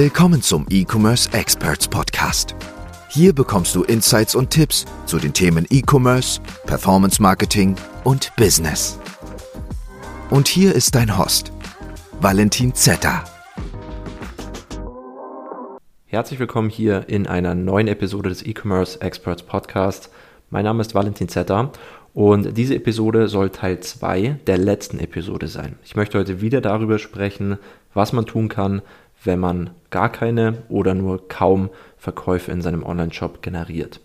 Willkommen zum E-Commerce Experts Podcast. Hier bekommst du Insights und Tipps zu den Themen E-Commerce, Performance Marketing und Business. Und hier ist dein Host, Valentin Zetter. Herzlich willkommen hier in einer neuen Episode des E-Commerce Experts Podcast. Mein Name ist Valentin Zetter und diese Episode soll Teil 2 der letzten Episode sein. Ich möchte heute wieder darüber sprechen, was man tun kann, wenn man gar keine oder nur kaum Verkäufe in seinem Online-Shop generiert.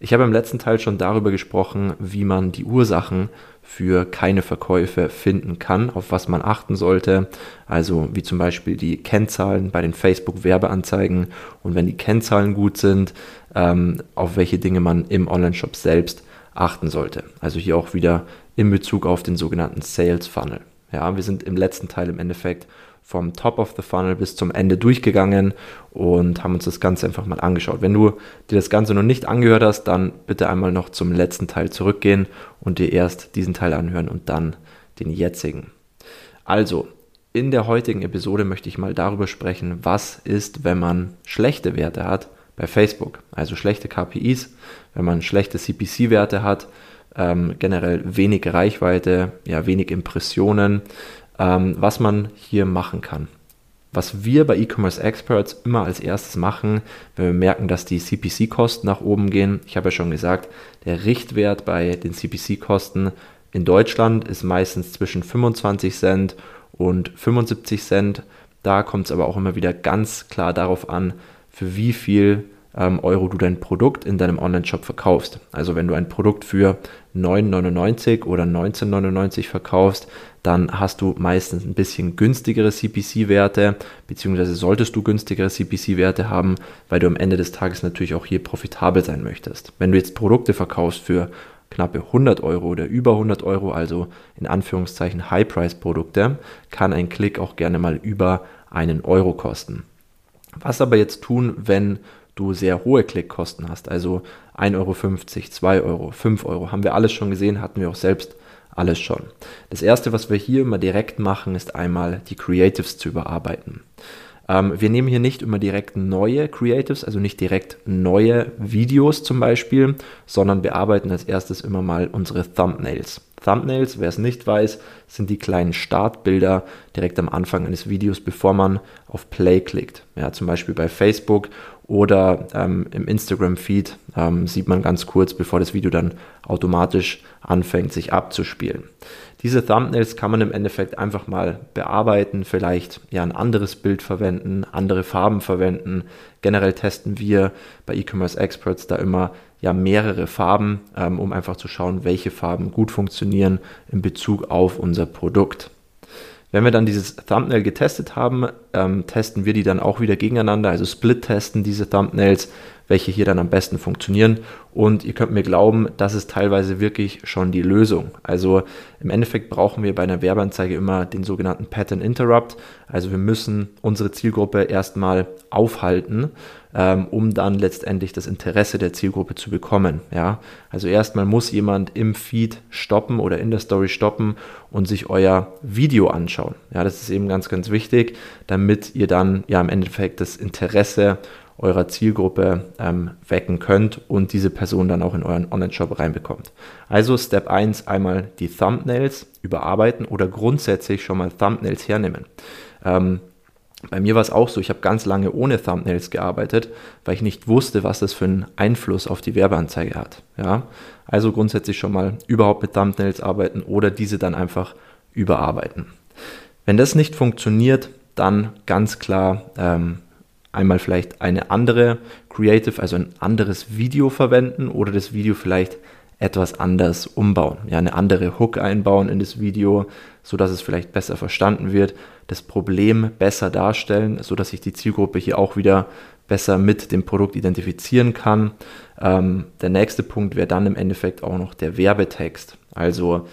Ich habe im letzten Teil schon darüber gesprochen, wie man die Ursachen für keine Verkäufe finden kann, auf was man achten sollte. Also wie zum Beispiel die Kennzahlen bei den Facebook-Werbeanzeigen und wenn die Kennzahlen gut sind, ähm, auf welche Dinge man im Online-Shop selbst achten sollte. Also hier auch wieder in Bezug auf den sogenannten Sales Funnel. Ja, wir sind im letzten Teil im Endeffekt vom Top of the Funnel bis zum Ende durchgegangen und haben uns das Ganze einfach mal angeschaut. Wenn du dir das Ganze noch nicht angehört hast, dann bitte einmal noch zum letzten Teil zurückgehen und dir erst diesen Teil anhören und dann den jetzigen. Also, in der heutigen Episode möchte ich mal darüber sprechen, was ist, wenn man schlechte Werte hat bei Facebook, also schlechte KPIs, wenn man schlechte CPC-Werte hat, ähm, generell wenig Reichweite, ja, wenig Impressionen, ähm, was man hier machen kann. Was wir bei E-Commerce Experts immer als erstes machen, wenn wir merken, dass die CPC-Kosten nach oben gehen. Ich habe ja schon gesagt, der Richtwert bei den CPC-Kosten in Deutschland ist meistens zwischen 25 Cent und 75 Cent. Da kommt es aber auch immer wieder ganz klar darauf an, für wie viel ähm, Euro du dein Produkt in deinem Online-Shop verkaufst. Also wenn du ein Produkt für 9,99 oder 19,99 verkaufst, dann hast du meistens ein bisschen günstigere CPC-Werte, beziehungsweise solltest du günstigere CPC-Werte haben, weil du am Ende des Tages natürlich auch hier profitabel sein möchtest. Wenn du jetzt Produkte verkaufst für knappe 100 Euro oder über 100 Euro, also in Anführungszeichen High-Price-Produkte, kann ein Klick auch gerne mal über einen Euro kosten. Was aber jetzt tun, wenn du sehr hohe Klickkosten hast, also 1,50 Euro, 2 Euro, 5 Euro, haben wir alles schon gesehen, hatten wir auch selbst alles schon. Das erste, was wir hier immer direkt machen, ist einmal die Creatives zu überarbeiten. Ähm, wir nehmen hier nicht immer direkt neue Creatives, also nicht direkt neue Videos zum Beispiel, sondern bearbeiten als erstes immer mal unsere Thumbnails. Thumbnails, wer es nicht weiß, sind die kleinen Startbilder direkt am Anfang eines Videos, bevor man auf Play klickt. Ja, zum Beispiel bei Facebook oder ähm, im Instagram-Feed ähm, sieht man ganz kurz, bevor das Video dann automatisch anfängt, sich abzuspielen. Diese Thumbnails kann man im Endeffekt einfach mal bearbeiten, vielleicht ja ein anderes Bild verwenden, andere Farben verwenden. Generell testen wir bei E-Commerce Experts da immer ja mehrere Farben, ähm, um einfach zu schauen, welche Farben gut funktionieren in Bezug auf unser Produkt. Wenn wir dann dieses Thumbnail getestet haben, ähm, testen wir die dann auch wieder gegeneinander, also split-testen diese Thumbnails, welche hier dann am besten funktionieren. Und ihr könnt mir glauben, das ist teilweise wirklich schon die Lösung. Also im Endeffekt brauchen wir bei einer Werbeanzeige immer den sogenannten Pattern Interrupt. Also wir müssen unsere Zielgruppe erstmal aufhalten, um dann letztendlich das Interesse der Zielgruppe zu bekommen. Ja? Also erstmal muss jemand im Feed stoppen oder in der Story stoppen und sich euer Video anschauen. Ja, das ist eben ganz, ganz wichtig, damit ihr dann ja im Endeffekt das Interesse eurer Zielgruppe ähm, wecken könnt und diese Person dann auch in euren Online-Shop reinbekommt. Also Step 1 einmal die Thumbnails überarbeiten oder grundsätzlich schon mal Thumbnails hernehmen. Ähm, bei mir war es auch so, ich habe ganz lange ohne Thumbnails gearbeitet, weil ich nicht wusste, was das für einen Einfluss auf die Werbeanzeige hat. Ja? Also grundsätzlich schon mal überhaupt mit Thumbnails arbeiten oder diese dann einfach überarbeiten. Wenn das nicht funktioniert, dann ganz klar ähm, einmal vielleicht eine andere Creative, also ein anderes Video verwenden oder das Video vielleicht etwas anders umbauen. Ja, eine andere Hook einbauen in das Video, so dass es vielleicht besser verstanden wird, das Problem besser darstellen, so dass sich die Zielgruppe hier auch wieder besser mit dem Produkt identifizieren kann. Ähm, der nächste Punkt wäre dann im Endeffekt auch noch der Werbetext, also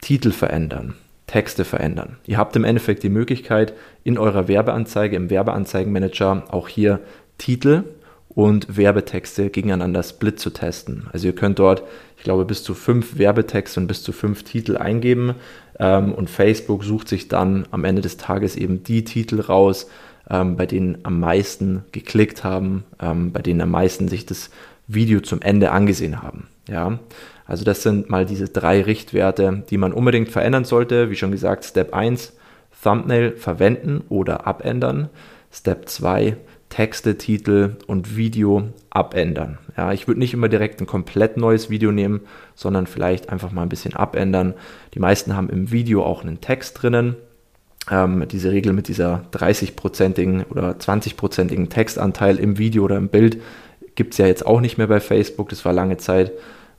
Titel verändern. Texte verändern. Ihr habt im Endeffekt die Möglichkeit, in eurer Werbeanzeige, im Werbeanzeigenmanager auch hier Titel und Werbetexte gegeneinander split zu testen. Also ihr könnt dort, ich glaube, bis zu fünf Werbetexte und bis zu fünf Titel eingeben ähm, und Facebook sucht sich dann am Ende des Tages eben die Titel raus, ähm, bei denen am meisten geklickt haben, ähm, bei denen am meisten sich das Video zum Ende angesehen haben. Ja, also das sind mal diese drei Richtwerte, die man unbedingt verändern sollte. Wie schon gesagt, Step 1, Thumbnail verwenden oder abändern. Step 2, Texte, Titel und Video abändern. Ja, ich würde nicht immer direkt ein komplett neues Video nehmen, sondern vielleicht einfach mal ein bisschen abändern. Die meisten haben im Video auch einen Text drinnen. Ähm, diese Regel mit dieser 30-prozentigen oder 20-prozentigen Textanteil im Video oder im Bild gibt es ja jetzt auch nicht mehr bei Facebook. Das war lange Zeit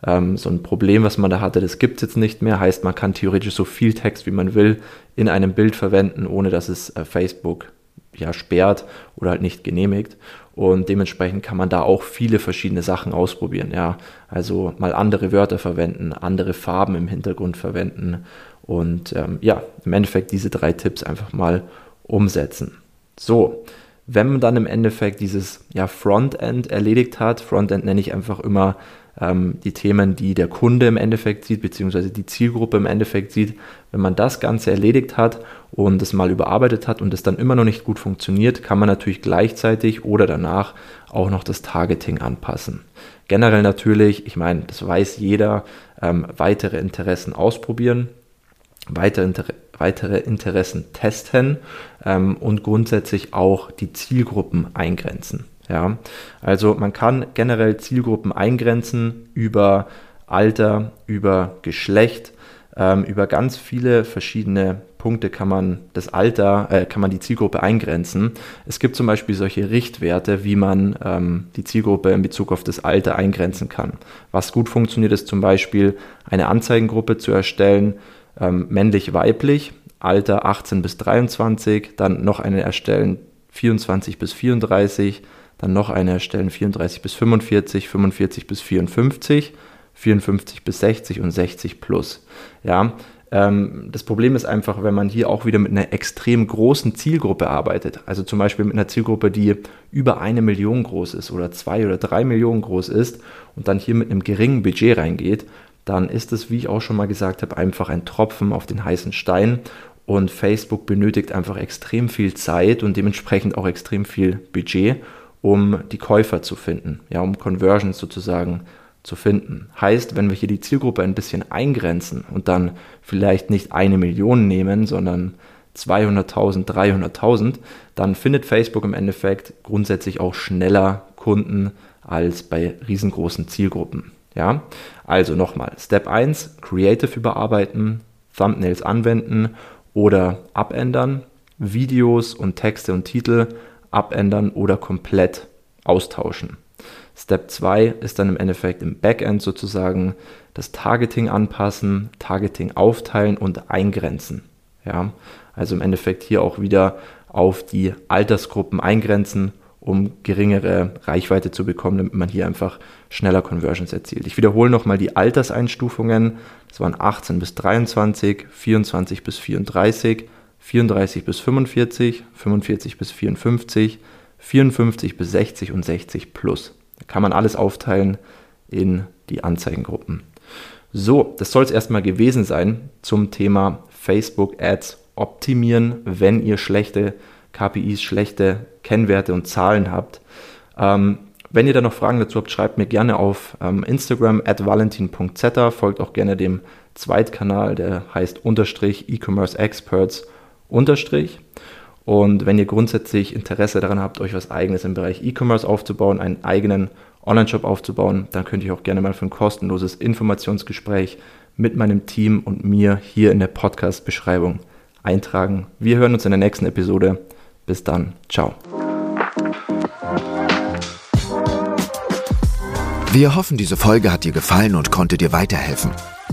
ähm, so ein Problem, was man da hatte. Das gibt es jetzt nicht mehr. Heißt, man kann theoretisch so viel Text, wie man will, in einem Bild verwenden, ohne dass es äh, Facebook ja, sperrt oder halt nicht genehmigt. Und dementsprechend kann man da auch viele verschiedene Sachen ausprobieren. Ja, also mal andere Wörter verwenden, andere Farben im Hintergrund verwenden und ähm, ja, im Endeffekt diese drei Tipps einfach mal umsetzen. So, wenn man dann im Endeffekt dieses ja, Frontend erledigt hat, Frontend nenne ich einfach immer ähm, die Themen, die der Kunde im Endeffekt sieht, beziehungsweise die Zielgruppe im Endeffekt sieht. Wenn man das Ganze erledigt hat und es mal überarbeitet hat und es dann immer noch nicht gut funktioniert, kann man natürlich gleichzeitig oder danach auch noch das Targeting anpassen. Generell natürlich, ich meine, das weiß jeder, ähm, weitere Interessen ausprobieren, weitere, Inter weitere Interessen testen ähm, und grundsätzlich auch die Zielgruppen eingrenzen. Ja, also man kann generell Zielgruppen eingrenzen über Alter, über Geschlecht, ähm, über ganz viele verschiedene Punkte kann man das Alter, äh, kann man die Zielgruppe eingrenzen. Es gibt zum Beispiel solche Richtwerte, wie man ähm, die Zielgruppe in Bezug auf das Alter eingrenzen kann. Was gut funktioniert, ist zum Beispiel eine Anzeigengruppe zu erstellen, ähm, männlich-weiblich, Alter 18 bis 23, dann noch eine erstellen 24 bis 34, dann noch eine erstellen 34 bis 45, 45 bis 54, 54 bis 60 und 60 plus. Ja, ähm, das Problem ist einfach, wenn man hier auch wieder mit einer extrem großen Zielgruppe arbeitet, also zum Beispiel mit einer Zielgruppe, die über eine Million groß ist oder zwei oder drei Millionen groß ist und dann hier mit einem geringen Budget reingeht, dann ist es, wie ich auch schon mal gesagt habe, einfach ein Tropfen auf den heißen Stein. Und Facebook benötigt einfach extrem viel Zeit und dementsprechend auch extrem viel Budget, um die Käufer zu finden, ja, um Conversions sozusagen zu finden. Heißt, wenn wir hier die Zielgruppe ein bisschen eingrenzen und dann vielleicht nicht eine Million nehmen, sondern 200.000, 300.000, dann findet Facebook im Endeffekt grundsätzlich auch schneller Kunden als bei riesengroßen Zielgruppen. Ja, also nochmal, Step 1, Creative überarbeiten, Thumbnails anwenden oder abändern, Videos und Texte und Titel abändern oder komplett austauschen. Step 2 ist dann im Endeffekt im Backend sozusagen das Targeting anpassen, Targeting aufteilen und eingrenzen. Ja, also im Endeffekt hier auch wieder auf die Altersgruppen eingrenzen, um geringere Reichweite zu bekommen, damit man hier einfach schneller Conversions erzielt. Ich wiederhole nochmal die Alterseinstufungen. Das waren 18 bis 23, 24 bis 34, 34 bis 45, 45 bis 54, 54 bis 60 und 60 plus. Da kann man alles aufteilen in die Anzeigengruppen. So, das soll es erstmal gewesen sein zum Thema Facebook Ads optimieren, wenn ihr schlechte KPIs, schlechte Kennwerte und Zahlen habt. Ähm, wenn ihr da noch Fragen dazu habt, schreibt mir gerne auf ähm, Instagram at valentin.zeta, folgt auch gerne dem Zweitkanal, der heißt unterstrich e-commerce experts unterstrich. Und wenn ihr grundsätzlich Interesse daran habt, euch was eigenes im Bereich E-Commerce aufzubauen, einen eigenen Online-Shop aufzubauen, dann könnt ihr auch gerne mal für ein kostenloses Informationsgespräch mit meinem Team und mir hier in der Podcast-Beschreibung eintragen. Wir hören uns in der nächsten Episode. Bis dann. Ciao. Wir hoffen, diese Folge hat dir gefallen und konnte dir weiterhelfen.